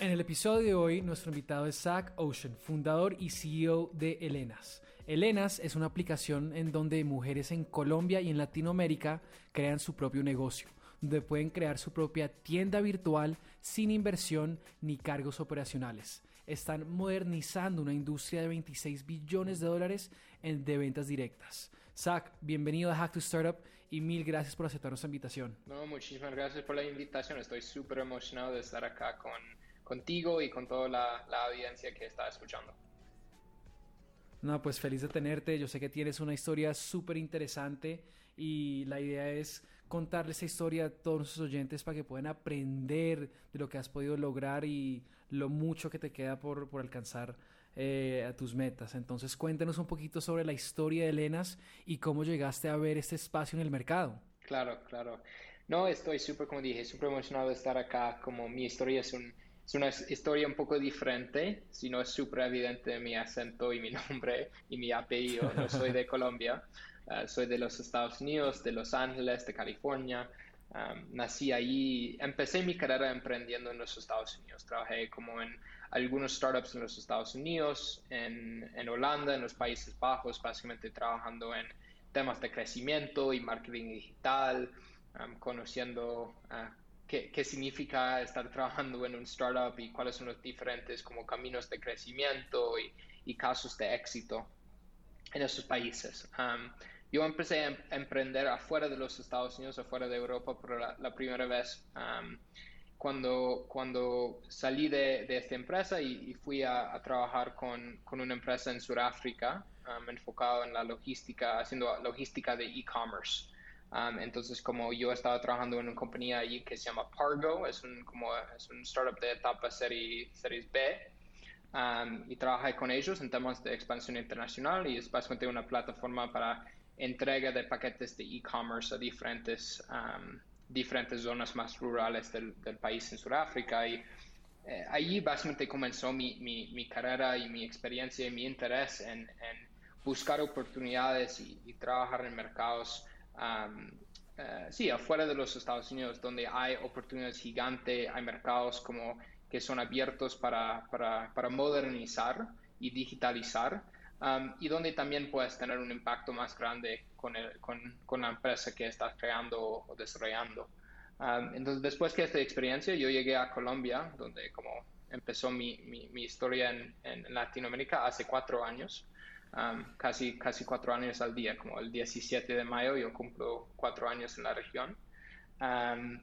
En el episodio de hoy, nuestro invitado es Zach Ocean, fundador y CEO de Elenas. Elenas es una aplicación en donde mujeres en Colombia y en Latinoamérica crean su propio negocio, donde pueden crear su propia tienda virtual sin inversión ni cargos operacionales. Están modernizando una industria de 26 billones de dólares en, de ventas directas. Zach, bienvenido a Hack to Startup y mil gracias por aceptar nuestra invitación. No, muchísimas gracias por la invitación. Estoy súper emocionado de estar acá con contigo y con toda la, audiencia que está escuchando. No, pues feliz de tenerte. Yo sé que tienes una historia súper interesante y la idea es contarle esa historia a todos nuestros oyentes para que puedan aprender de lo que has podido lograr y lo mucho que te queda por, por alcanzar eh, a tus metas. Entonces cuéntanos un poquito sobre la historia de Elenas y cómo llegaste a ver este espacio en el mercado. Claro, claro. No, estoy súper, como dije, súper emocionado de estar acá. Como mi historia es un es una historia un poco diferente, si no es súper evidente mi acento y mi nombre y mi apellido. No soy de Colombia, uh, soy de los Estados Unidos, de Los Ángeles, de California. Um, nací allí, empecé mi carrera emprendiendo en los Estados Unidos. Trabajé como en algunos startups en los Estados Unidos, en, en Holanda, en los Países Bajos, básicamente trabajando en temas de crecimiento y marketing digital, um, conociendo uh, qué, significa estar trabajando en un startup y cuáles son los diferentes como caminos de crecimiento y, casos de éxito en esos países. Um, yo empecé a emprender afuera de los Estados Unidos, afuera de Europa, por la, primera vez um, cuando, cuando salí de, esta empresa y, fui a, trabajar con, con, una empresa en Sudáfrica um, enfocado en la logística, haciendo logística de e-commerce. Um, entonces, como yo estaba trabajando en una compañía allí que se llama Pargo, es un, como, es un startup de etapa serie, Series B, um, y trabajé con ellos en temas de expansión internacional y es básicamente una plataforma para entrega de paquetes de e-commerce a diferentes, um, diferentes zonas más rurales del, del país en Sudáfrica. Y eh, allí básicamente comenzó mi, mi, mi, carrera y mi experiencia y mi interés en, en buscar oportunidades y, y trabajar en mercados eh, sí, afuera de los Estados Unidos, donde hay oportunidades gigantes, hay mercados como que son abiertos para, para, modernizar y digitalizar, y donde también puedes tener un impacto más grande con, el, con, con la empresa que estás creando o desarrollando. entonces, después de esta experiencia, yo llegué a Colombia, donde como empezó mi, mi, mi historia en, en, Latinoamérica hace cuatro años casi, casi cuatro años al día, como el 17 de mayo yo cumplo cuatro años en la región.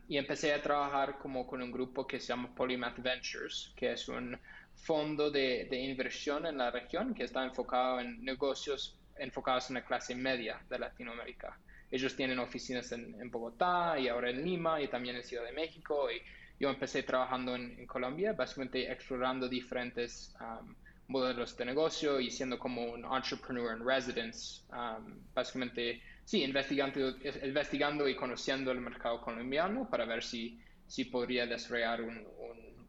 y empecé a trabajar como con un grupo que se llama Polymath Ventures, que es un fondo de, inversión en la región que está enfocado en negocios enfocados en la clase media de Latinoamérica. Ellos tienen oficinas en, en Bogotá y ahora en Lima y también en Ciudad de México. Y yo empecé trabajando en, en Colombia, básicamente explorando diferentes modelos de negocio y siendo como un entrepreneur in residence, um, básicamente, sí, investigando, investigando y conociendo el mercado colombiano para ver si, si podría desarrollar un,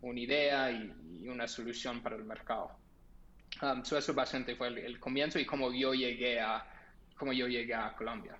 una idea y, una solución para el mercado. Um, eso básicamente fue el, comienzo y cómo yo llegué a, cómo yo llegué a Colombia.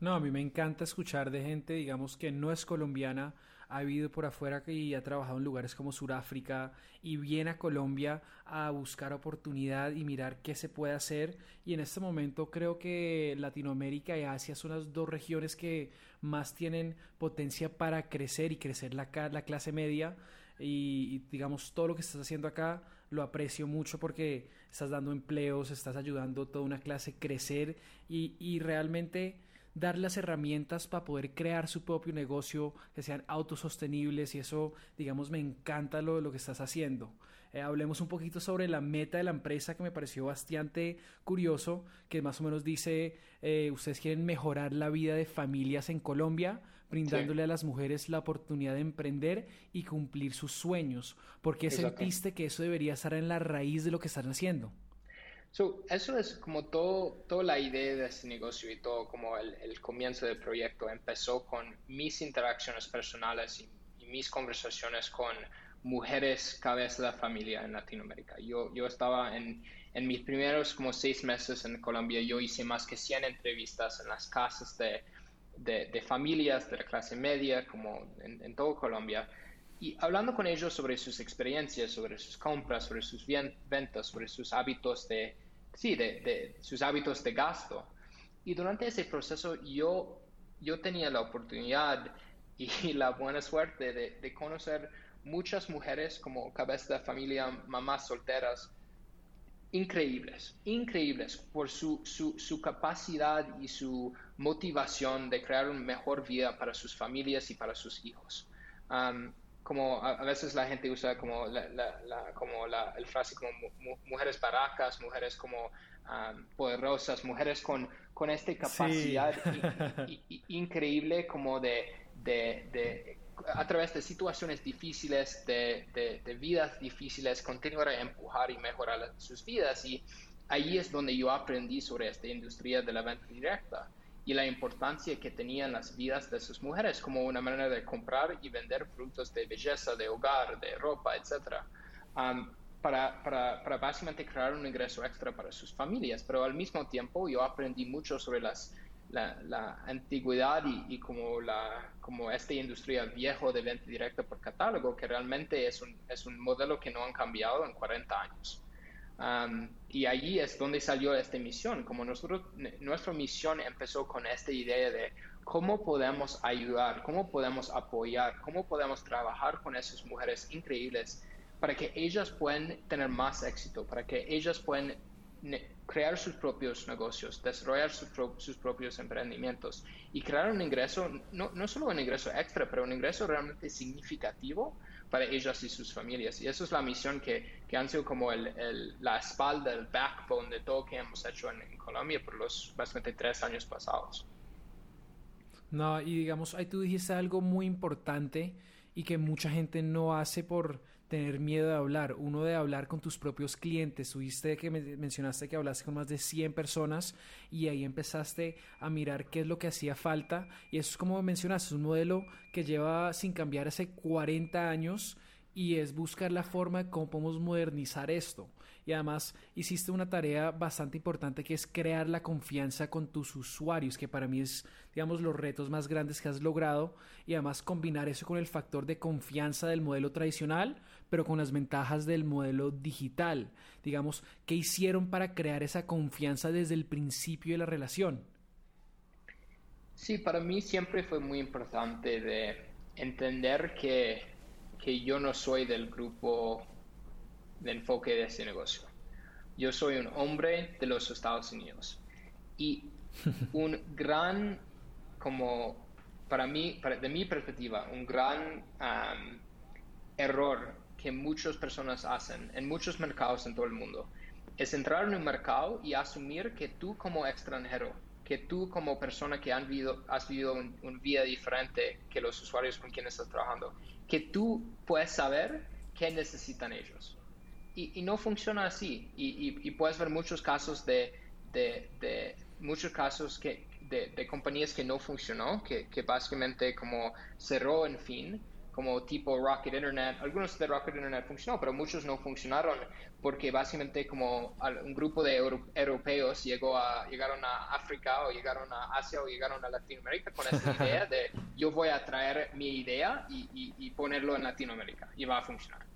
No, a mí me encanta escuchar de gente, digamos, que no es colombiana, ha vivido por afuera y ha trabajado en lugares como Sudáfrica y viene a Colombia a buscar oportunidad y mirar qué se puede hacer. Y en este momento creo que Latinoamérica y Asia son las dos regiones que más tienen potencia para crecer y crecer la, la clase media. Y, digamos, todo lo que estás haciendo acá lo aprecio mucho porque estás dando empleos, estás ayudando a toda una clase a crecer y realmente dar las herramientas para poder crear su propio negocio, que sean autosostenibles y eso, digamos, me encanta lo, lo que estás haciendo. Eh, hablemos un poquito sobre la meta de la empresa que me pareció bastante curioso, que más o menos dice, eh, ustedes quieren mejorar la vida de familias en Colombia brindándole a las mujeres la oportunidad de emprender y cumplir sus sueños. ¿Por qué sentiste que eso debería estar en la raíz de lo que están haciendo? Eso es como todo, toda la idea de este negocio y todo como el, comienzo del proyecto. Empezó con mis interacciones personales y, mis conversaciones con mujeres cabeza de familia en Latinoamérica. Yo, yo estaba en, en mis primeros como seis meses en Colombia, yo hice más que 100 entrevistas en las casas de, de, familias de la clase media, como en, en todo Colombia y hablando con ellos sobre sus experiencias, sobre sus compras, sobre sus ventas, sobre sus hábitos de, sí, de, sus hábitos de gasto. Y durante ese proceso yo, yo tenía la oportunidad y la buena suerte de, conocer muchas mujeres como cabeza de familia, mamás solteras, increíbles, increíbles por su, su, capacidad y su motivación de crear una mejor vida para sus familias y para sus hijos. Como a, veces la gente usa como la, la, como la el frase como mujeres baracas, mujeres como poderosas, mujeres con, con esta capacidad increíble como de, de, a través de situaciones difíciles, de, de, vidas difíciles, continuar a empujar y mejorar sus vidas. Y ahí es donde yo aprendí sobre esta industria de la venta directa y la importancia que tenían las vidas de sus mujeres como una manera de comprar y vender productos de belleza, de hogar, de ropa, etc para, para, para, básicamente crear un ingreso extra para sus familias. Pero al mismo tiempo yo aprendí mucho sobre las, la, la antigüedad y, y, como, la, como esta industria viejo de venta directa por catálogo, que realmente es un, es un modelo que no han cambiado en 40 años. Um, y allí es donde salió esta misión. Como nosotros, nuestra misión empezó con esta idea de cómo podemos ayudar, cómo podemos apoyar, cómo podemos trabajar con esas mujeres increíbles para que ellas puedan tener más éxito, para que ellas puedan crear sus propios negocios, desarrollar sus propios emprendimientos y crear un ingreso, no, no, solo un ingreso extra, pero un ingreso realmente significativo para ellas y sus familias. Y eso es la misión que, que han sido como el, la espalda, el backbone de todo que hemos hecho en, en Colombia por los básicamente tres años pasados. No, y digamos, ahí tú dijiste algo muy importante y que mucha gente no hace por tener miedo de hablar, uno de hablar con tus propios clientes. Tuviste que mencionaste que hablaste con más de 100 personas y ahí empezaste a mirar qué es lo que hacía falta. Y eso es como mencionaste, es un modelo que lleva sin cambiar hace 40 años y es buscar la forma de cómo podemos modernizar esto y además hiciste una tarea bastante importante que es crear la confianza con tus usuarios, que para mí es, digamos, los retos más grandes que has logrado y además combinar eso con el factor de confianza del modelo tradicional, pero con las ventajas del modelo digital. Digamos, ¿qué hicieron para crear esa confianza desde el principio de la relación? Sí, para mí siempre fue muy importante de entender que, que yo no soy del grupo de enfoque de este negocio. Yo soy un hombre de los Estados Unidos y un gran, como para mí, para, de mi perspectiva, un gran error que muchas personas hacen en muchos mercados en todo el mundo es entrar en un mercado y asumir que tú como extranjero, que tú como persona que han vivido, has vivido un, vida diferente que los usuarios con quienes estás trabajando, que tú puedes saber qué necesitan ellos y, no funciona así. Y, puedes ver muchos casos de, de, muchos casos que, de, compañías que no funcionó, que, que, básicamente como cerró en fin, como tipo Rocket Internet. Algunos de Rocket Internet funcionó, pero muchos no funcionaron porque básicamente como un grupo de europeos llegó a, llegaron a África o llegaron a Asia o llegaron a Latinoamérica con esa idea de yo voy a traer mi idea y, y ponerlo en Latinoamérica y va a funcionar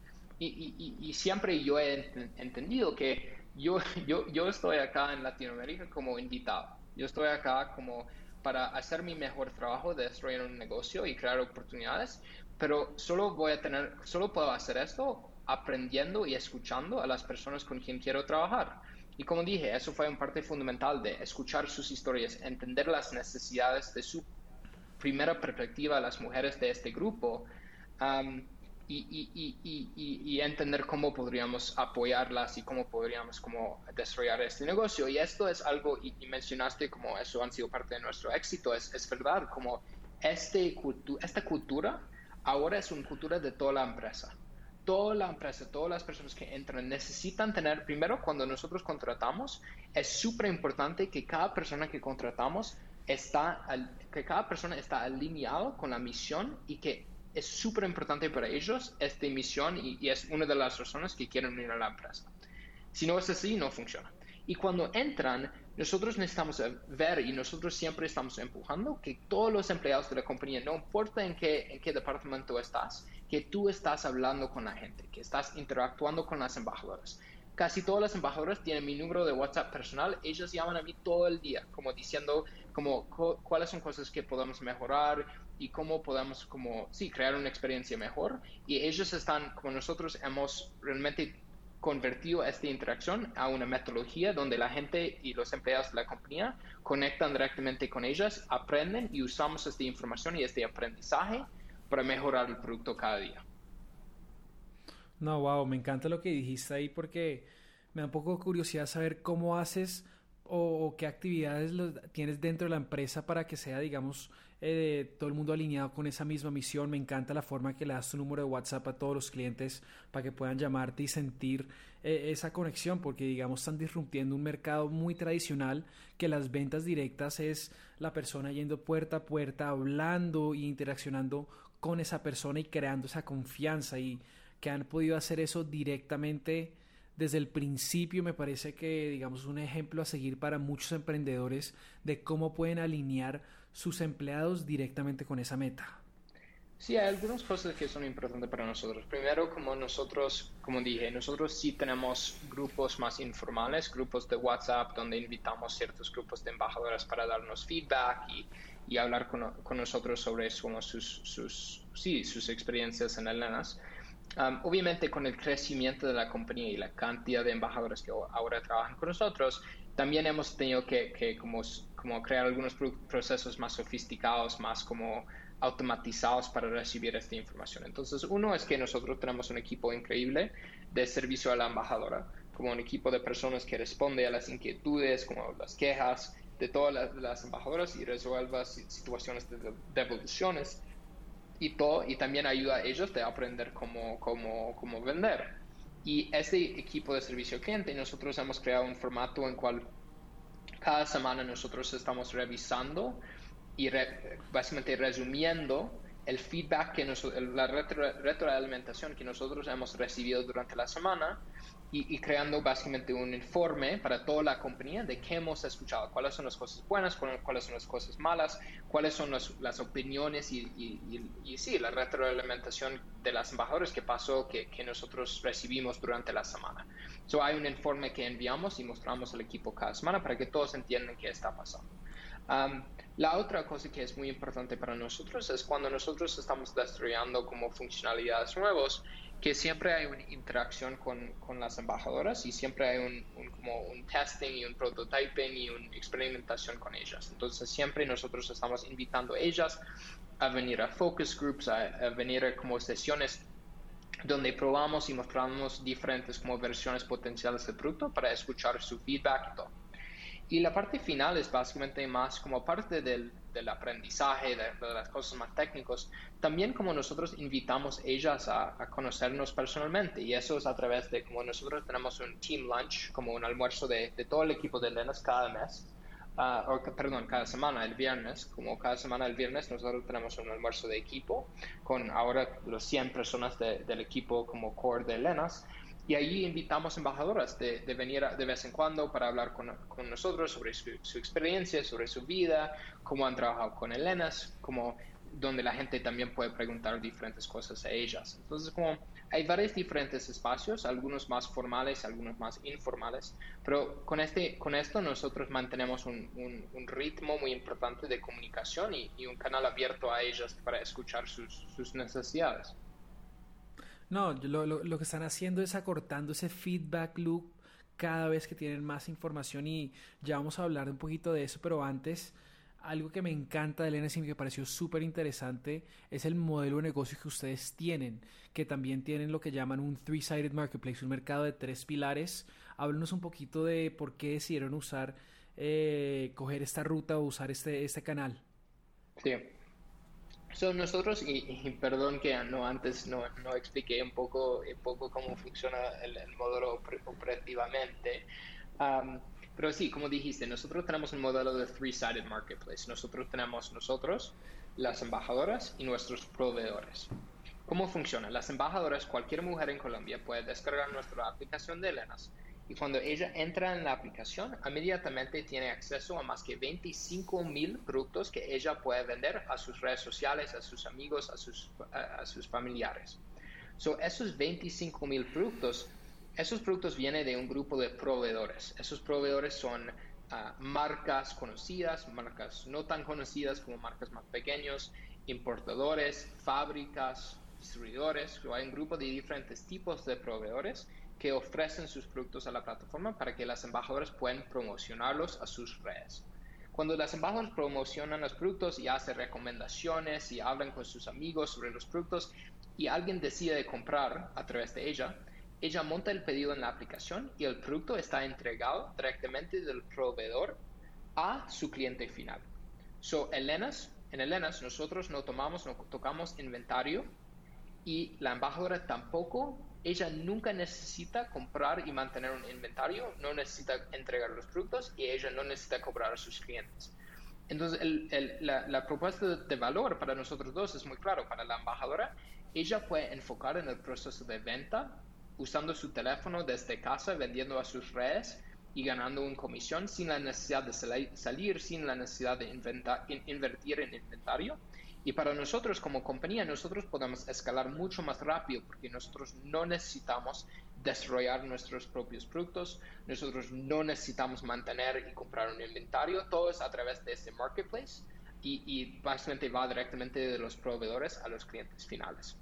y, siempre yo he entendido que yo, yo, yo estoy acá en Latinoamérica como invitado. Yo estoy acá como para hacer mi mejor trabajo de desarrollar un negocio y crear oportunidades, pero solo voy a tener, solo puedo hacer esto aprendiendo y escuchando a las personas con quien quiero trabajar. Y como dije, eso fue una parte fundamental de escuchar sus historias, entender las necesidades de su primera perspectiva, las mujeres de este grupo, y, entender cómo podríamos apoyarlas y cómo podríamos como desarrollar este negocio. Y esto es algo, y, mencionaste como eso han sido parte de nuestro éxito, es, es verdad, como este esta cultura ahora es una cultura de toda la empresa. Toda la empresa, todas las personas que entran necesitan tener, primero, cuando nosotros contratamos, es súper importante que cada persona que contratamos está, que cada persona está alineado con la misión y que es súper importante para ellos esta misión y, y, es una de las razones que quieren unir a la empresa. Si no es así, no funciona. Y cuando entran, nosotros necesitamos ver y nosotros siempre estamos empujando que todos los empleados de la compañía, no importa en qué, en qué departamento estás, que tú estás hablando con la gente, que estás interactuando con las embajadoras. Casi todas las embajadoras tienen mi número de WhatsApp personal, ellos llaman a mí todo el día, como diciendo como cuáles son cosas que podemos mejorar y cómo podemos como sí crear una experiencia mejor y ellos están como nosotros hemos realmente convertido esta interacción a una metodología donde la gente y los empleados de la compañía conectan directamente con ellas, aprenden y usamos esta información y este aprendizaje para mejorar el producto cada día. No, wow, me encanta lo que dijiste ahí porque me da un poco de curiosidad saber cómo haces o, qué actividades tienes dentro de la empresa para que sea, digamos, eh, todo el mundo alineado con esa misma misión. Me encanta la forma que le das tu número de WhatsApp a todos los clientes para que puedan llamarte y sentir eh, esa conexión, porque, digamos, están disrumpiendo un mercado muy tradicional que las ventas directas es la persona yendo puerta a puerta, hablando e interaccionando con esa persona y creando esa confianza y que han podido hacer eso directamente desde el principio me parece que digamos un ejemplo a seguir para muchos emprendedores de cómo pueden alinear sus empleados directamente con esa meta? Sí, hay algunas cosas que son importantes para nosotros. Primero, como nosotros, como dije, nosotros sí tenemos grupos más informales, grupos de WhatsApp donde invitamos ciertos grupos de embajadoras para darnos feedback y, y hablar con, con, nosotros sobre sus, sus, sí, sus experiencias en Elenas. Obviamente con el crecimiento de la compañía y la cantidad de embajadores que ahora trabajan con nosotros, también hemos tenido que, como crear algunos procesos más sofisticados, más como automatizados para recibir esta información. Entonces, uno es que nosotros tenemos un equipo increíble de servicio a la embajadora, como un equipo de personas que responde a las inquietudes, como las quejas de todas las, embajadoras y resuelva situaciones de devoluciones y todo, y también ayuda a ellos de aprender cómo, cómo, cómo vender. Y este equipo de servicio cliente, nosotros hemos creado un formato en cual cada semana nosotros estamos revisando y básicamente resumiendo el feedback que la retroalimentación que nosotros hemos recibido durante la semana y, creando básicamente un informe para toda la compañía de qué hemos escuchado, cuáles son las cosas buenas, cuáles son las cosas malas, cuáles son las opiniones y, y, sí, la retroalimentación de las embajadores que pasó, que, que nosotros recibimos durante la semana. So, hay un informe que enviamos y mostramos al equipo cada semana para que todos entiendan qué está pasando. Um, la otra cosa que es muy importante para nosotros es cuando nosotros estamos desarrollando como funcionalidades nuevas, que siempre hay una interacción con, con las embajadoras y siempre hay un, como un testing y un prototyping y una experimentación con ellas. Entonces siempre nosotros estamos invitando a ellas a venir a focus groups, a, venir a como sesiones donde probamos y mostramos diferentes como versiones potenciales del producto para escuchar su feedback y todo. Y la parte final es básicamente más como parte del, del aprendizaje, de, las cosas más técnicas, también como nosotros invitamos ellas a, conocernos personalmente. Y eso es a través de como nosotros tenemos un team lunch, como un almuerzo de, de todo el equipo de Lenas cada mes. Uh, o, perdón, cada semana, el viernes, como cada semana el viernes nosotros tenemos un almuerzo de equipo con ahora los 100 personas del equipo como core de Lenas y ahí invitamos embajadoras de, de venir de vez en cuando para hablar con, con nosotros sobre su, experiencia, sobre su vida, cómo han trabajado con Elenas, como donde la gente también puede preguntar diferentes cosas a ellas. Entonces, como hay varios diferentes espacios, algunos más formales, algunos más informales, pero con, este, con esto nosotros mantenemos un, un, ritmo muy importante de comunicación y, y, un canal abierto a ellas para escuchar sus, sus necesidades. No, lo, lo, lo, que están haciendo es acortando ese feedback loop cada vez que tienen más información y ya vamos a hablar un poquito de eso, pero antes algo que me encanta de Elena y que me pareció súper interesante es el modelo de negocio que ustedes tienen, que también tienen lo que llaman un three-sided marketplace, un mercado de tres pilares. Háblanos un poquito de por qué decidieron usar, eh, coger esta ruta o usar este, este canal. Sí. Son nosotros, y, perdón que no antes no, no, expliqué un poco, un poco cómo funciona el, modelo operativamente. pero sí, como dijiste, nosotros tenemos un modelo de three-sided marketplace. Nosotros tenemos nosotros, las embajadoras y nuestros proveedores. ¿Cómo funciona? Las embajadoras, cualquier mujer en Colombia puede descargar nuestra aplicación de Elenas y cuando ella entra en la aplicación, inmediatamente tiene acceso a más que 25 mil productos que ella puede vender a sus redes sociales, a sus amigos, a sus, a, sus familiares. So, esos 25 mil productos, esos productos vienen de un grupo de proveedores. Esos proveedores son ah, marcas conocidas, marcas no tan conocidas como marcas más pequeños, importadores, fábricas, distribuidores. hay un grupo de diferentes tipos de proveedores que ofrecen sus productos a la plataforma para que las embajadoras puedan promocionarlos a sus redes. Cuando las embajadoras promocionan los productos y hacen recomendaciones y hablan con sus amigos sobre los productos y alguien decide comprar a través de ella, ella monta el pedido en la aplicación y el producto está entregado directamente del proveedor a su cliente final. So, Elenas, en Elenas nosotros no tomamos, no tocamos inventario y la embajadora tampoco ella nunca necesita comprar y mantener un inventario, no necesita entregar los productos y ella no necesita cobrar a sus clientes. Entonces, la, propuesta de valor para nosotros dos es muy claro. Para la embajadora, ella puede enfocar en el proceso de venta usando su teléfono desde casa, vendiendo a sus redes y ganando una comisión sin la necesidad de salir, sin la necesidad de invertir en inventario y para nosotros como compañía, nosotros podemos escalar mucho más rápido porque nosotros no necesitamos desarrollar nuestros propios productos, nosotros no necesitamos mantener y comprar un inventario, todo es a través de este marketplace y, y básicamente va directamente de los proveedores a los clientes finales.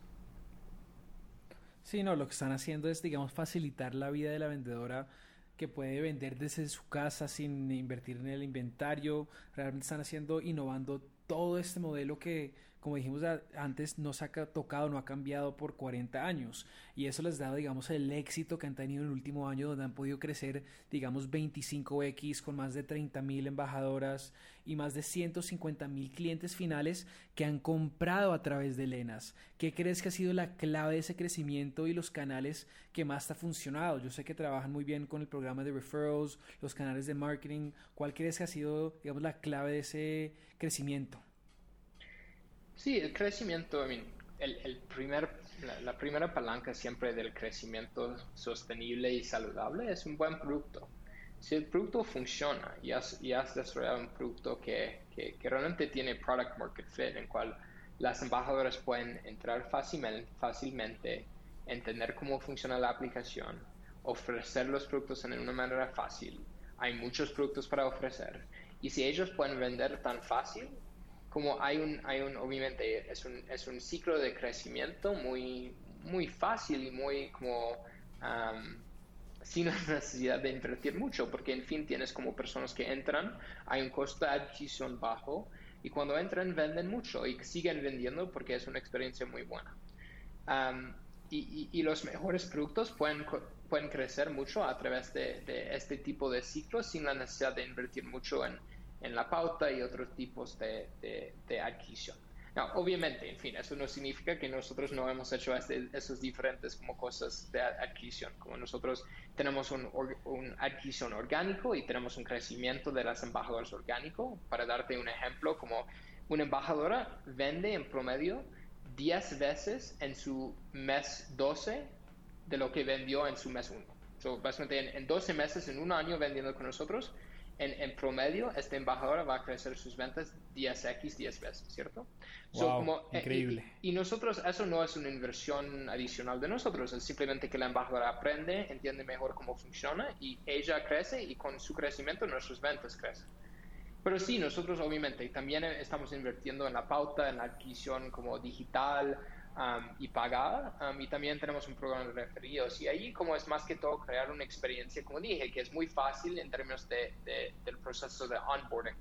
Sí, no, lo que están haciendo es, digamos, facilitar la vida de la vendedora que puede vender desde su casa sin invertir en el inventario. Realmente están haciendo, innovando todo este modelo que, como dijimos antes, no se ha tocado, no ha cambiado por 40 años. Y eso les da, digamos, el éxito que han tenido en el último año, donde han podido crecer, digamos, 25X con más de 30 mil embajadoras y más de 150 mil clientes finales que han comprado a través de Lenas. ¿Qué crees que ha sido la clave de ese crecimiento y los canales que más ha funcionado? Yo sé que trabajan muy bien con el programa de referrals, los canales de marketing. ¿Cuál crees que ha sido, digamos, la clave de ese crecimiento? Sí, el crecimiento, I el, primer, la, primera palanca siempre del crecimiento sostenible y saludable es un buen producto. Si el producto funciona y has, y has desarrollado un producto que, que, realmente tiene product market fit, en cual las embajadoras pueden entrar fácilmente, fácilmente, entender cómo funciona la aplicación, ofrecer los productos en una manera fácil. Hay muchos productos para ofrecer y si ellos pueden vender tan fácil, como hay un, hay un obviamente, es un, es un ciclo de crecimiento muy, muy fácil y muy como sin necesidad de invertir mucho, porque en fin tienes como personas que entran, hay un costo de adquisición bajo y cuando entran venden mucho y siguen vendiendo porque es una experiencia muy buena. y, y, los mejores productos pueden, pueden crecer mucho a través de, de este tipo de ciclos sin la necesidad de invertir mucho en, en la pauta y otros tipos de, de, adquisición. obviamente, en fin, eso no significa que nosotros no hemos hecho este, esos diferentes como cosas de adquisición, como nosotros tenemos un, un, adquisición orgánico y tenemos un crecimiento de las embajadoras orgánico. Para darte un ejemplo, como una embajadora vende en promedio 10 veces en su mes 12 de lo que vendió en su mes 1. So, básicamente en, en 12 meses, en un año vendiendo con nosotros, en, promedio, esta embajadora va a crecer sus ventas 10x, 10 veces, ¿cierto? Wow, eh, increíble. y, nosotros, eso no es una inversión adicional de nosotros, es simplemente que la embajadora aprende, entiende mejor cómo funciona y ella crece y con su crecimiento nuestras ventas crecen. Pero sí, nosotros obviamente también estamos invirtiendo en la pauta, en la adquisición como digital, y pagada. y también tenemos un programa de referidos. Y ahí como es más que todo crear una experiencia, como dije, que es muy fácil en términos de, del proceso de onboarding.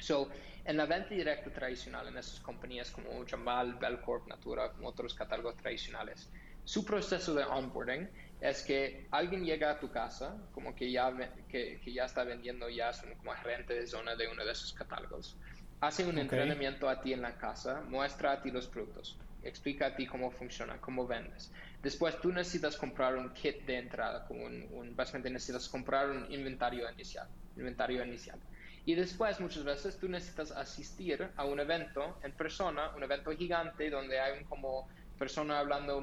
So, en la venta directa tradicional, en esas compañías como Jamal, Belcorp, Natura, como otros catálogos tradicionales, su proceso de onboarding es que alguien llega a tu casa, como que ya, que, que ya está vendiendo, ya es un como gerente de zona de uno de esos catálogos hace un entrenamiento a ti en la casa, muestra a ti los productos, explica a ti cómo funciona, cómo vendes. Después tú necesitas comprar un kit de entrada, como un, básicamente necesitas comprar un inventario inicial, inventario inicial. Y después muchas veces tú necesitas asistir a un evento en persona, un evento gigante donde hay un como persona hablando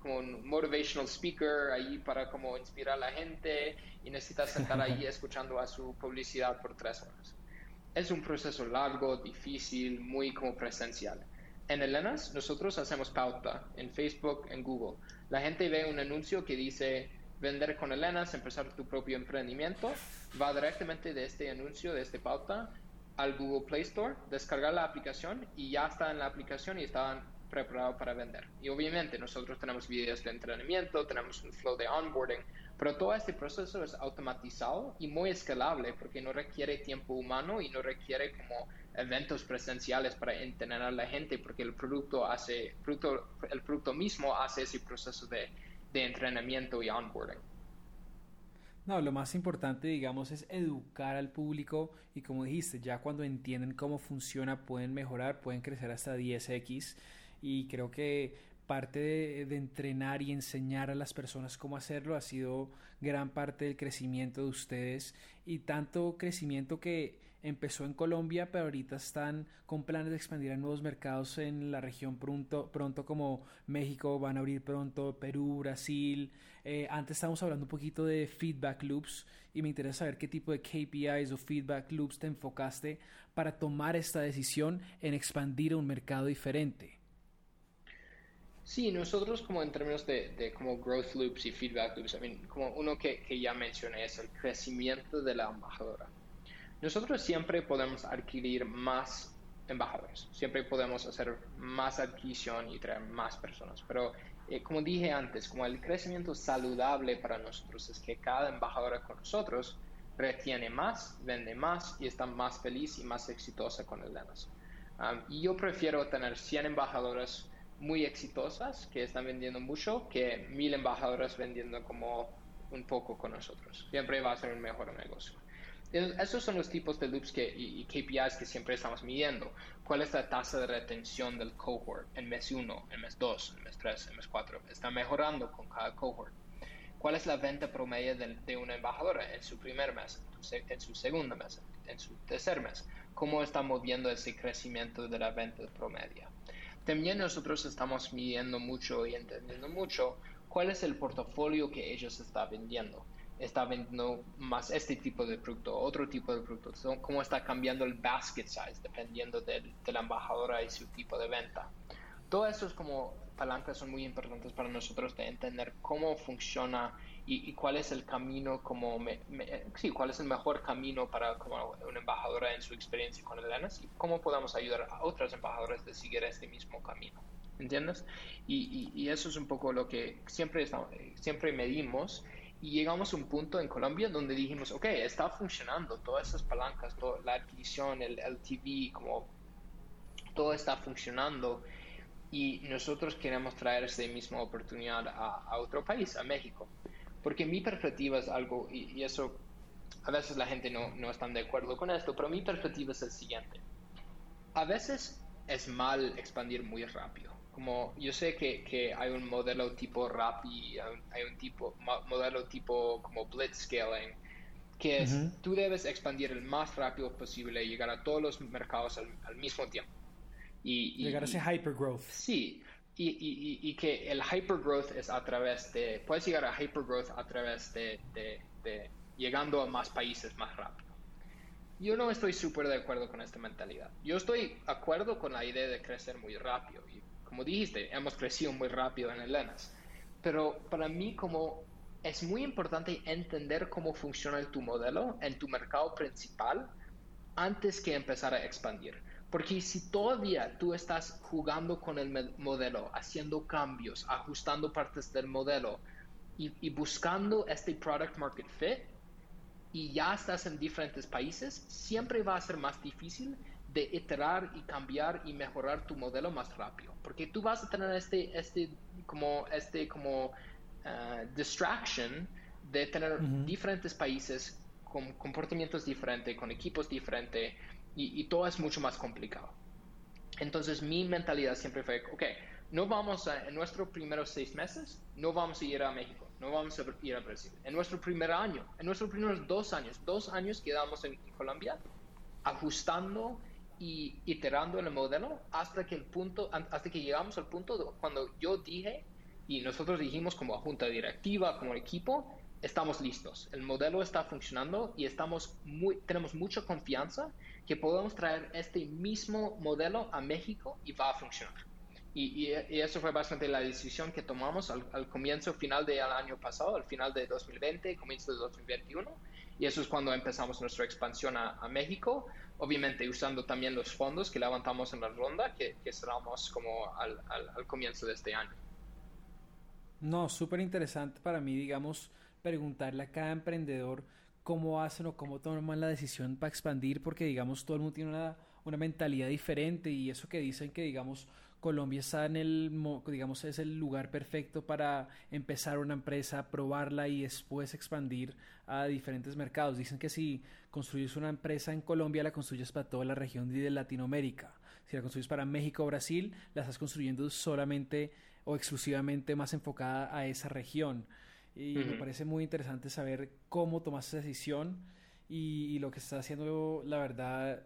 como un motivational speaker ahí para como inspirar a la gente y necesitas estar ahí escuchando a su publicidad por tres horas. Es un proceso largo, difícil, muy como presencial. En Elenas nosotros hacemos pauta en Facebook, en Google. La gente ve un anuncio que dice vender con Elenas, empezar tu propio emprendimiento, va directamente de este anuncio, de este pauta, al Google Play Store, descargar la aplicación y ya está en la aplicación y están preparado para vender. Y obviamente nosotros tenemos videos de entrenamiento, tenemos un flow de onboarding, pero todo este proceso es automatizado y muy escalable porque no requiere tiempo humano y no requiere como eventos presenciales para entrenar a la gente porque el producto hace, producto, el producto mismo hace ese proceso de, de entrenamiento y onboarding. No, lo más importante, digamos, es educar al público y como dijiste, ya cuando entienden cómo funciona pueden mejorar, pueden crecer hasta 10x y creo que parte de, entrenar y enseñar a las personas cómo hacerlo ha sido gran parte del crecimiento de ustedes y tanto crecimiento que empezó en Colombia pero ahorita están con planes de expandir a nuevos mercados en la región pronto, pronto como México van a abrir pronto, Perú, Brasil. Eh, antes estábamos hablando un poquito de feedback loops y me interesa saber qué tipo de KPIs o feedback loops te enfocaste para tomar esta decisión en expandir a un mercado diferente. Sí, nosotros como en términos de, como growth loops y feedback loops, como uno que, ya mencioné es el crecimiento de la embajadora. Nosotros siempre podemos adquirir más embajadores, siempre podemos hacer más adquisición y traer más personas, pero eh, como dije antes, como el crecimiento saludable para nosotros es que cada embajadora con nosotros retiene más, vende más y está más feliz y más exitosa con el Lenas. Um, y yo prefiero tener 100 embajadoras muy exitosas que están vendiendo mucho que mil embajadoras vendiendo como un poco con nosotros. Siempre va a ser un mejor negocio. Esos son los tipos de loops que, y, KPIs que siempre estamos midiendo. ¿Cuál es la tasa de retención del cohort en mes 1, en mes 2, en mes 3, en mes 4? Está mejorando con cada cohort. ¿Cuál es la venta promedio de, de una embajadora en su primer mes, en su segundo mes, en su tercer mes? ¿Cómo está moviendo ese crecimiento de la venta promedio? También nosotros estamos midiendo mucho y entendiendo mucho cuál es el portafolio que ellos están vendiendo. Está vendiendo más este tipo de producto, otro tipo de producto, cómo está cambiando el basket size dependiendo de, la embajadora y su tipo de venta. Todo eso es como palancas son muy importantes para nosotros de entender cómo funciona y, cuál es el camino como sí, cuál es el mejor camino para como una embajadora en su experiencia con el ENAS y cómo podemos ayudar a otras embajadoras de seguir este mismo camino. ¿Entiendes? Y, y, eso es un poco lo que siempre, estamos, siempre medimos y llegamos a un punto en Colombia donde dijimos, ok, está funcionando, todas esas palancas, la adquisición, el LTV, como todo está funcionando y nosotros queremos traer esa misma oportunidad a, a otro país, a México. Porque mi perspectiva es algo, y, eso a veces la gente no, no está de acuerdo con esto, pero mi perspectiva es el siguiente. A veces es mal expandir muy rápido. Como yo sé que, que hay un modelo tipo Rappi, hay un tipo, modelo tipo como Blitzscaling, que es, tú debes expandir el más rápido posible y llegar a todos los mercados al, mismo tiempo. Y, llegar a ese hypergrowth. Sí, y, y, y, que el hypergrowth es a través de, puedes llegar a hypergrowth a través de, de, llegando a más países más rápido. Yo no estoy súper de acuerdo con esta mentalidad. Yo estoy de acuerdo con la idea de crecer muy rápido. Y como dijiste, hemos crecido muy rápido en Elenas. Pero para mí como es muy importante entender cómo funciona tu modelo en tu mercado principal antes que empezar a expandir. Porque si todavía tú estás jugando con el modelo, haciendo cambios, ajustando partes del modelo y, buscando este product market fit y ya estás en diferentes países, siempre va a ser más difícil de iterar y cambiar y mejorar tu modelo más rápido. Porque tú vas a tener este, este como, este como uh, distraction de tener diferentes países con comportamientos diferentes, con equipos diferentes y, todo es mucho más complicado. Entonces mi mentalidad siempre fue, ok, no vamos a, en nuestros primeros seis meses, no vamos a ir a México, no vamos a ir a Brasil. En nuestro primer año, en nuestros primeros dos años, dos años quedamos en, en Colombia, ajustando y iterando en el modelo hasta que el punto, hasta que llegamos al punto cuando yo dije y nosotros dijimos como junta directiva, como equipo, estamos listos, el modelo está funcionando y estamos muy, tenemos mucha confianza que podemos traer este mismo modelo a México y va a funcionar. Y, y, eso fue bastante la decisión que tomamos al, comienzo, final del año pasado, al final de 2020, comienzo de 2021. Y eso es cuando empezamos nuestra expansión a, a México, obviamente usando también los fondos que levantamos en la ronda, que, que cerramos como al, al, al comienzo de este año. No, súper interesante para mí, digamos, preguntarle a cada emprendedor cómo hacen o cómo toman la decisión para expandir, porque digamos todo el mundo tiene una, una mentalidad diferente y eso que dicen que digamos Colombia está en el, digamos, es el lugar perfecto para empezar una empresa, probarla y después expandir a diferentes mercados. Dicen que si construyes una empresa en Colombia, la construyes para toda la región de Latinoamérica. Si la construyes para México o Brasil, la estás construyendo solamente o exclusivamente más enfocada a esa región. Y me parece muy interesante saber cómo tomas esa decisión y, lo que estás haciendo, la verdad,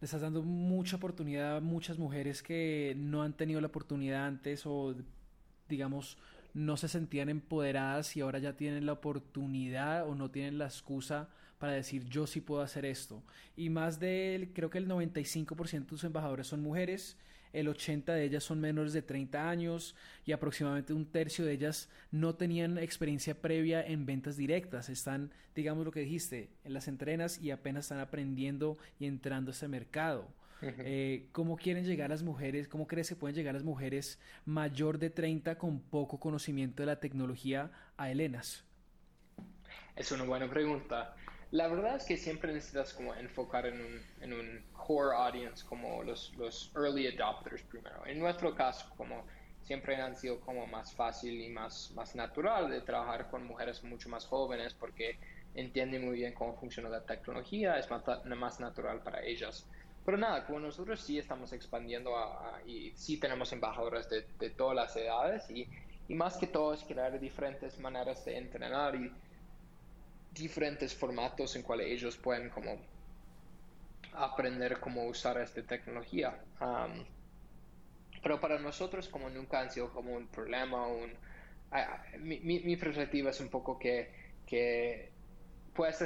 le estás dando mucha oportunidad a muchas mujeres que no han tenido la oportunidad antes o, digamos, no se sentían empoderadas y ahora ya tienen la oportunidad o no tienen la excusa para decir yo sí puedo hacer esto. Y más de, creo que el 95% de sus embajadores son mujeres el 80 de ellas son menores de 30 años y aproximadamente un tercio de ellas no tenían experiencia previa en ventas directas. Están, digamos lo que dijiste, en las entrenas y apenas están aprendiendo y entrando a ese mercado. Eh, ¿Cómo quieren llegar las mujeres? ¿Cómo crees que pueden llegar las mujeres mayor de 30 con poco conocimiento de la tecnología a Helenas? Es una buena pregunta. La verdad es que siempre necesitas como enfocar en un, en un core audience, como los, los early adopters primero. En nuestro caso, como siempre han sido como más fácil y más, más natural de trabajar con mujeres mucho más jóvenes porque entienden muy bien cómo funciona la tecnología, es más, más natural para ellas. Pero nada, como nosotros sí estamos expandiendo y sí tenemos embajadoras de, de todas las edades y, y, más que todo es crear diferentes maneras de entrenar y diferentes formatos en cuales ellos pueden como aprender cómo usar esta tecnología. pero para nosotros como nunca han sido como un problema, un, mi, mi, perspectiva es un poco que, que puedes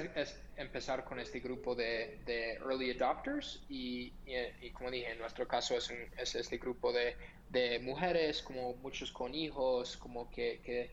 empezar con este grupo de, de early adopters y, y, como dije, en nuestro caso es, es este grupo de, de, mujeres, como muchos con hijos, como que, que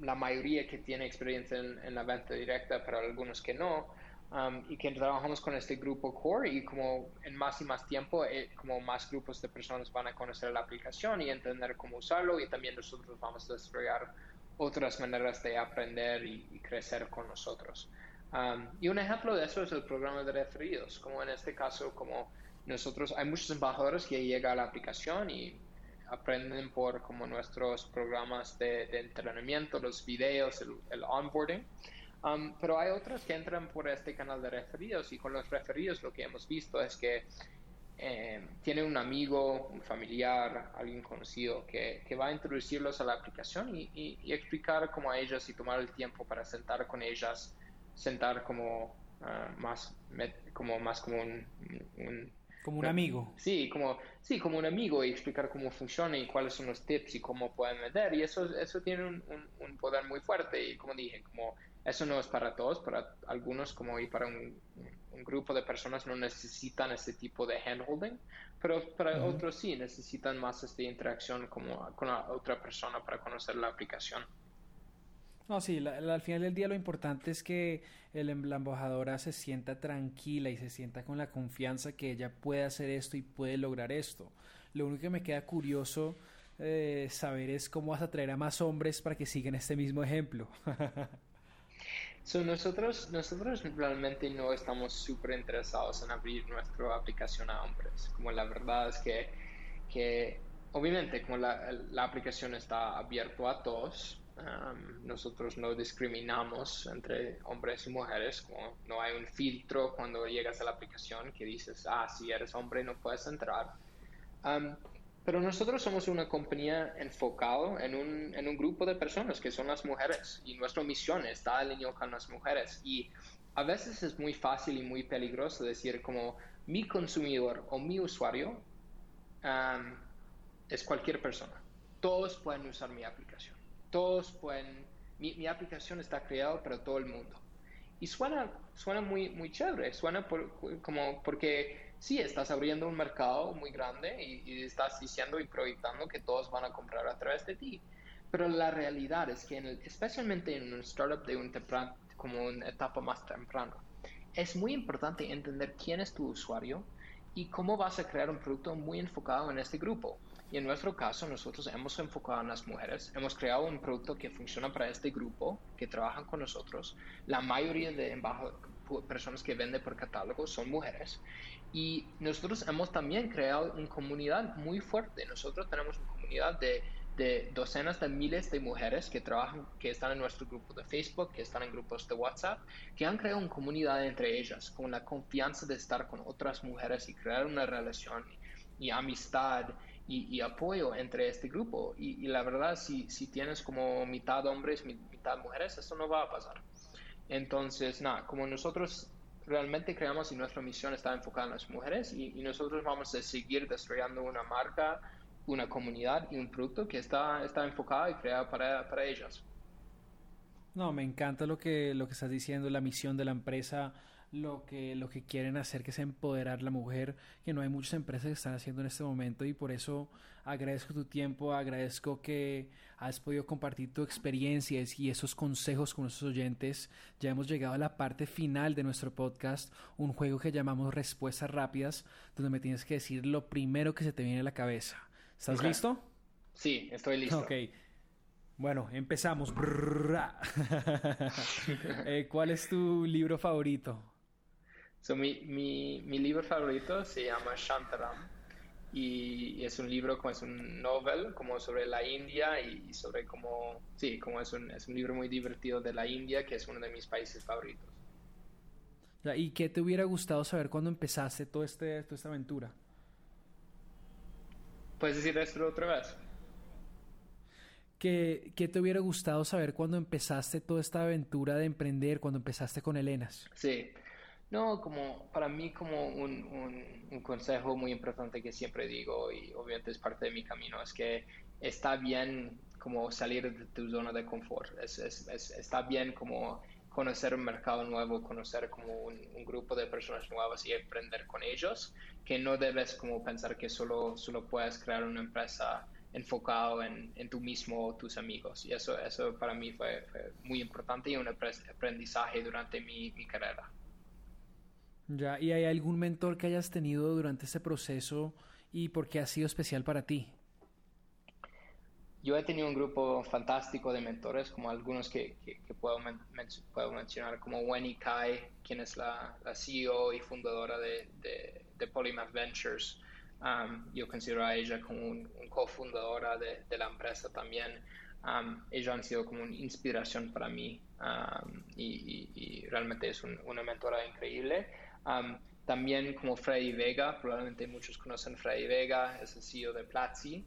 la mayoría que tiene experiencia en, la venta directa, pero algunos que no, um, y que trabajamos con este grupo core y como en más y más tiempo, eh, como más grupos de personas van a conocer la aplicación y entender cómo usarlo y también nosotros vamos a desarrollar otras maneras de aprender y, crecer con nosotros. Um, y un ejemplo de eso es el programa de referidos, como en este caso, como nosotros, hay muchos embajadores que llegan a la aplicación y aprenden por como nuestros programas de, entrenamiento, los videos, el, onboarding. Um, pero hay otros que entran por este canal de referidos y con los referidos lo que hemos visto es que eh, tiene un amigo, un familiar, alguien conocido que, que va a introducirlos a la aplicación y, explicar como a ellas y tomar el tiempo para sentar con ellas, sentar como, uh, más, como más como un como un amigo. Sí, como, sí, como un amigo y explicar cómo funciona y cuáles son los tips y cómo pueden vender. Y eso, eso tiene un, un, poder muy fuerte. Y como dije, como eso no es para todos, para algunos como y para un, un grupo de personas no necesitan ese tipo de handholding, pero para otros sí necesitan más esta interacción como con la otra persona para conocer la aplicación. No, sí, al final del día lo importante es que el, la embajadora se sienta tranquila y se sienta con la confianza que ella puede hacer esto y puede lograr esto. Lo único que me queda curioso eh, saber es cómo vas a traer a más hombres para que sigan este mismo ejemplo. so, nosotros, nosotros realmente no estamos súper interesados en abrir nuestra aplicación a hombres. Como la verdad es que, que obviamente como la, la aplicación está abierta a todos, nosotros no discriminamos entre hombres y mujeres, como no hay un filtro cuando llegas a la aplicación que dices, ah, si eres hombre no puedes entrar. pero nosotros somos una compañía enfocada en un, en un grupo de personas que son las mujeres y nuestra misión está alineada con las mujeres. Y a veces es muy fácil y muy peligroso decir como mi consumidor o mi usuario es cualquier persona. Todos pueden usar mi aplicación todos pueden, mi, aplicación está creada para todo el mundo. Y suena, suena muy, muy chévere, suena como porque sí, estás abriendo un mercado muy grande y, estás diciendo y proyectando que todos van a comprar a través de ti. Pero la realidad es que, especialmente en un startup de un como una etapa más temprana, es muy importante entender quién es tu usuario y cómo vas a crear un producto muy enfocado en este grupo. Y en nuestro caso, nosotros hemos enfocado en las mujeres, hemos creado un producto que funciona para este grupo, que trabajan con nosotros. La mayoría de personas que venden por catálogo son mujeres. Y nosotros hemos también creado una comunidad muy fuerte. Nosotros tenemos una comunidad de, de docenas de miles de mujeres que trabajan, que están en nuestro grupo de Facebook, que están en grupos de WhatsApp, que han creado una comunidad entre ellas, con la confianza de estar con otras mujeres y crear una relación y amistad y, apoyo entre este grupo. Y, la verdad, si, si, tienes como mitad hombres, mitad mujeres, eso no va a pasar. Entonces, nada, como nosotros realmente creamos y nuestra misión está enfocada en las mujeres y, nosotros vamos a seguir desarrollando una marca, una comunidad y un producto que está, está enfocado y creado para, para ellas. No, me encanta lo que, lo que estás diciendo, la misión de la empresa lo que, lo que quieren hacer, que es empoderar la mujer, que no hay muchas empresas que están haciendo en este momento y por eso agradezco tu tiempo, agradezco que has podido compartir tu experiencia y esos consejos con nuestros oyentes. Ya hemos llegado a la parte final de nuestro podcast, un juego que llamamos Respuestas Rápidas, donde me tienes que decir lo primero que se te viene a la cabeza. ¿Estás listo? Sí, estoy listo. Ok. Bueno, empezamos. Eh, ¿Cuál es tu libro favorito? So, mi, mi, mi, libro favorito se llama Shantaram y, es un libro como es un novel como sobre la India y sobre cómo, sí, como es un, es un libro muy divertido de la India que es uno de mis países favoritos. ¿Y qué te hubiera gustado saber cuando empezaste todo este, toda esta aventura? ¿Puedes decir esto otra vez? ¿Qué, ¿Qué, te hubiera gustado saber cuando empezaste toda esta aventura de emprender, cuando empezaste con Elenas? Sí, no, como para mí como un, un, consejo muy importante que siempre digo y obviamente es parte de mi camino es que está bien como salir de tu zona de confort, es, es, está bien como conocer un mercado nuevo, conocer como un, grupo de personas nuevas y aprender con ellos, que no debes como pensar que solo, solo puedes crear una empresa enfocado en, en tú mismo o tus amigos. Y eso, eso para mí fue, muy importante y un aprendizaje durante mi, mi carrera. ¿Y hay algún mentor que hayas tenido durante este proceso y por qué ha sido especial para ti? Yo he tenido un grupo fantástico de mentores, como algunos que, que, puedo, puedo, mencionar, como Wendy Kai, quien es la, la CEO y fundadora de, de, Polymath Ventures. Um, yo considero a ella como un, cofundadora de, de, la empresa también. Um, ellos han sido como una inspiración para mí um, y, realmente es una mentora increíble también como Freddy Vega, probablemente muchos conocen Freddy Vega, es el CEO de Platzi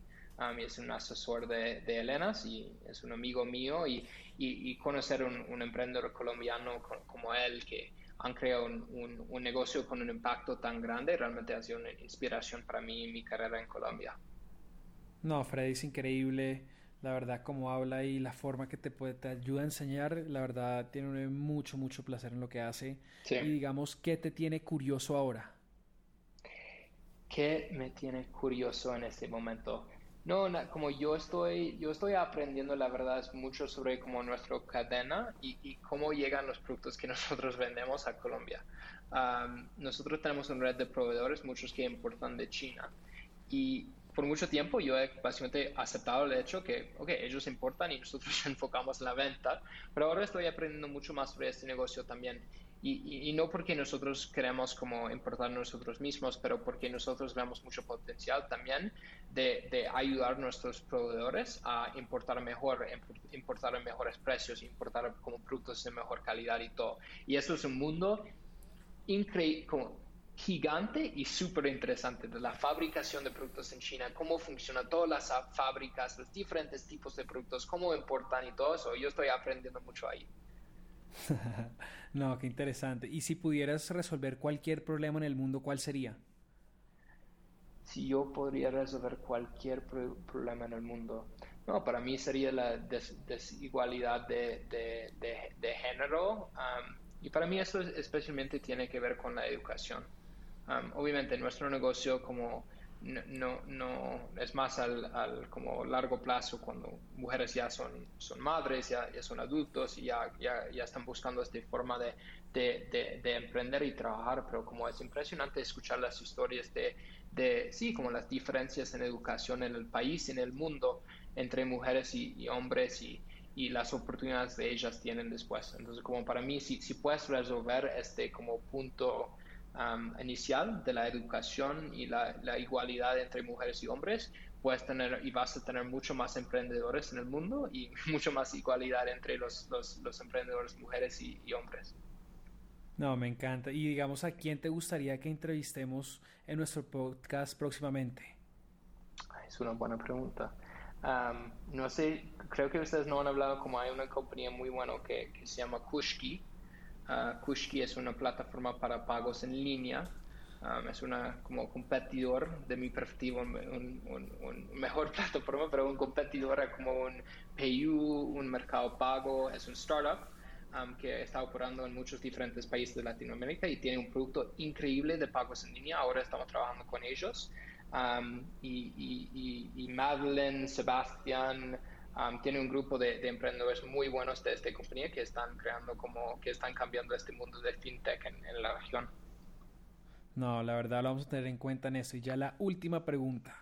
y es un asesor de, de, Elenas y es un amigo mío y, y, conocer un, un, emprendedor colombiano como él que han creado un, un, negocio con un impacto tan grande realmente ha sido una inspiración para mí en mi carrera en Colombia. No, Freddy es increíble la verdad como habla y la forma que te puede te ayuda a enseñar, la verdad tiene mucho mucho placer en lo que hace. Y digamos, ¿qué te tiene curioso ahora? ¿Qué me tiene curioso en este momento? No, como yo estoy, yo estoy aprendiendo, la verdad, es mucho sobre como nuestra cadena y, cómo llegan los productos que nosotros vendemos a Colombia. nosotros tenemos una red de proveedores, muchos que importan de China. Y por mucho tiempo yo he básicamente aceptado el hecho que, ok, ellos importan y nosotros enfocamos en la venta, pero ahora estoy aprendiendo mucho más sobre este negocio también. y, no porque nosotros queremos como importar nosotros mismos, pero porque nosotros vemos mucho potencial también de, de ayudar a nuestros proveedores a importar mejor, importar a mejores precios, importar como productos de mejor calidad y todo. Y eso es un mundo increíble, gigante y súper interesante de la fabricación de productos en China, cómo funcionan todas las fábricas, los diferentes tipos de productos, cómo importan y todo eso. Yo estoy aprendiendo mucho ahí. no, qué interesante. Y si pudieras resolver cualquier problema en el mundo, ¿cuál sería? Si yo podría resolver cualquier problema en el mundo, no, para mí sería la desigualdad de, de, género. y para mí eso especialmente tiene que ver con la educación. Obviamente nuestro negocio como no, no, es más al, al, como largo plazo cuando mujeres ya son, son madres, ya, ya son adultos y ya, ya, ya, están buscando esta forma de, de, de, emprender y trabajar, pero como es impresionante escuchar las historias de, de, sí, como las diferencias en educación en el país, en el mundo, entre mujeres y, hombres y, y las oportunidades de ellas tienen después. Entonces, como para mí, si, si puedes resolver este como punto inicial de la educación y la, igualdad entre mujeres y hombres, puedes tener y vas a tener mucho más emprendedores en el mundo y mucho más igualdad entre los, los, emprendedores mujeres y, hombres. No, me encanta. Y digamos, ¿a quién te gustaría que entrevistemos en nuestro podcast próximamente? Es una buena pregunta. no sé, creo que ustedes no han hablado como hay una compañía muy buena que, que se llama Kushki, Uh, Kushki es una plataforma para pagos en línea. Um, es una como competidor de mi perspectiva, un, un, mejor plataforma, pero un competidor como un PayU, un mercado pago, es un startup um, que está operando en muchos diferentes países de Latinoamérica y tiene un producto increíble de pagos en línea. Ahora estamos trabajando con ellos. Um, y, y, y, y Madeleine, Sebastián, tiene un grupo de, emprendedores muy buenos de esta compañía que están creando como, que están cambiando este mundo de fintech en, la región. No, la verdad lo vamos a tener en cuenta en eso. Y ya la última pregunta.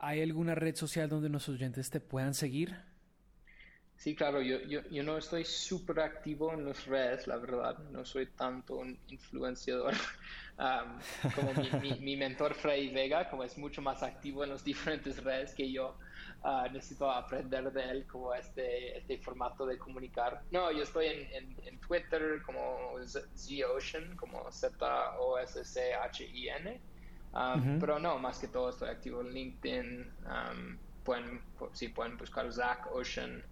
¿Hay alguna red social donde nuestros oyentes te puedan seguir? Sí, claro, yo, yo, yo no estoy súper activo en las redes, la verdad, no soy tanto un influenciador como mi, mi, mentor Freddy Vega, como es mucho más activo en las diferentes redes que yo. Ah, necesito aprender de él como este, este formato de comunicar. No, yo estoy en, en, Twitter como Z-Ocean, como Z-O-S-C-H-I-N, pero no, más que todo estoy activo en LinkedIn, pueden, sí, pueden buscar Zach Ocean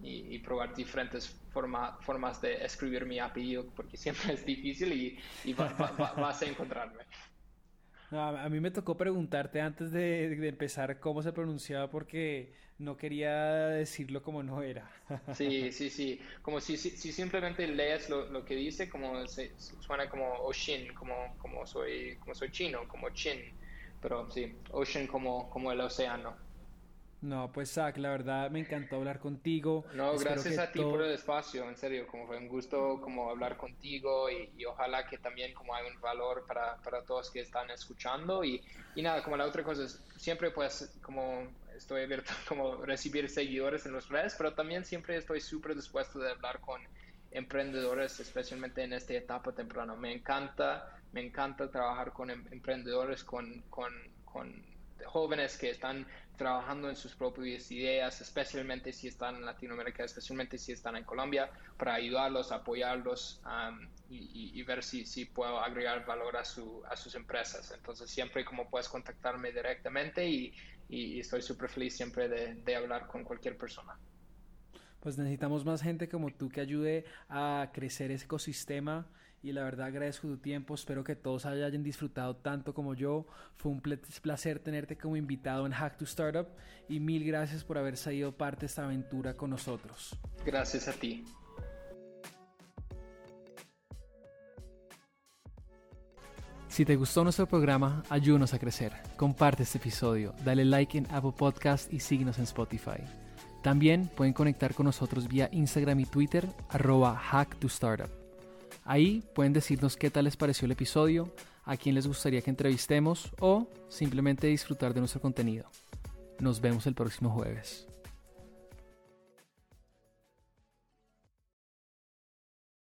y, probar diferentes formas de escribir mi apellido porque siempre es difícil y, y vas a encontrarme a mí me tocó preguntarte antes de, empezar cómo se pronunciaba porque no quería decirlo como no era. Sí, sí, sí. Como si, si, simplemente lees lo, lo, que dice, como se, suena como Ocean, como, como, soy, como soy chino, como Chin. Pero sí, Ocean como, como el océano. No, pues Zach, la verdad me encantó hablar contigo. No, gracias a ti por el espacio, en serio, como fue un gusto como hablar contigo y, ojalá que también como hay un valor para, para todos que están escuchando y, y, nada, como la otra cosa es, siempre pues como estoy abierto como recibir seguidores en los redes, pero también siempre estoy súper dispuesto de hablar con emprendedores, especialmente en esta etapa temprana. Me encanta, me encanta trabajar con em, emprendedores, con, con, con jóvenes que están trabajando en sus propias ideas, especialmente si están en Latinoamérica, especialmente si están en Colombia, para ayudarlos, apoyarlos y, ver si, si puedo agregar valor a, su, a sus empresas. Entonces, siempre como puedes contactarme directamente y, estoy súper feliz siempre de, de hablar con cualquier persona pues necesitamos más gente como tú que ayude a crecer ese ecosistema y la verdad agradezco tu tiempo, espero que todos hayan disfrutado tanto como yo, fue un placer tenerte como invitado en Hack to Startup y mil gracias por haber sido parte de esta aventura con nosotros. Gracias a ti. Si te gustó nuestro programa, ayúdanos a crecer. Comparte este episodio, dale like en Apple Podcast y síguenos en Spotify. También pueden conectar con nosotros vía Instagram y Twitter, arroba hack to startup. Ahí pueden decirnos qué tal les pareció el episodio, a quién les gustaría que entrevistemos o simplemente disfrutar de nuestro contenido. Nos vemos el próximo jueves.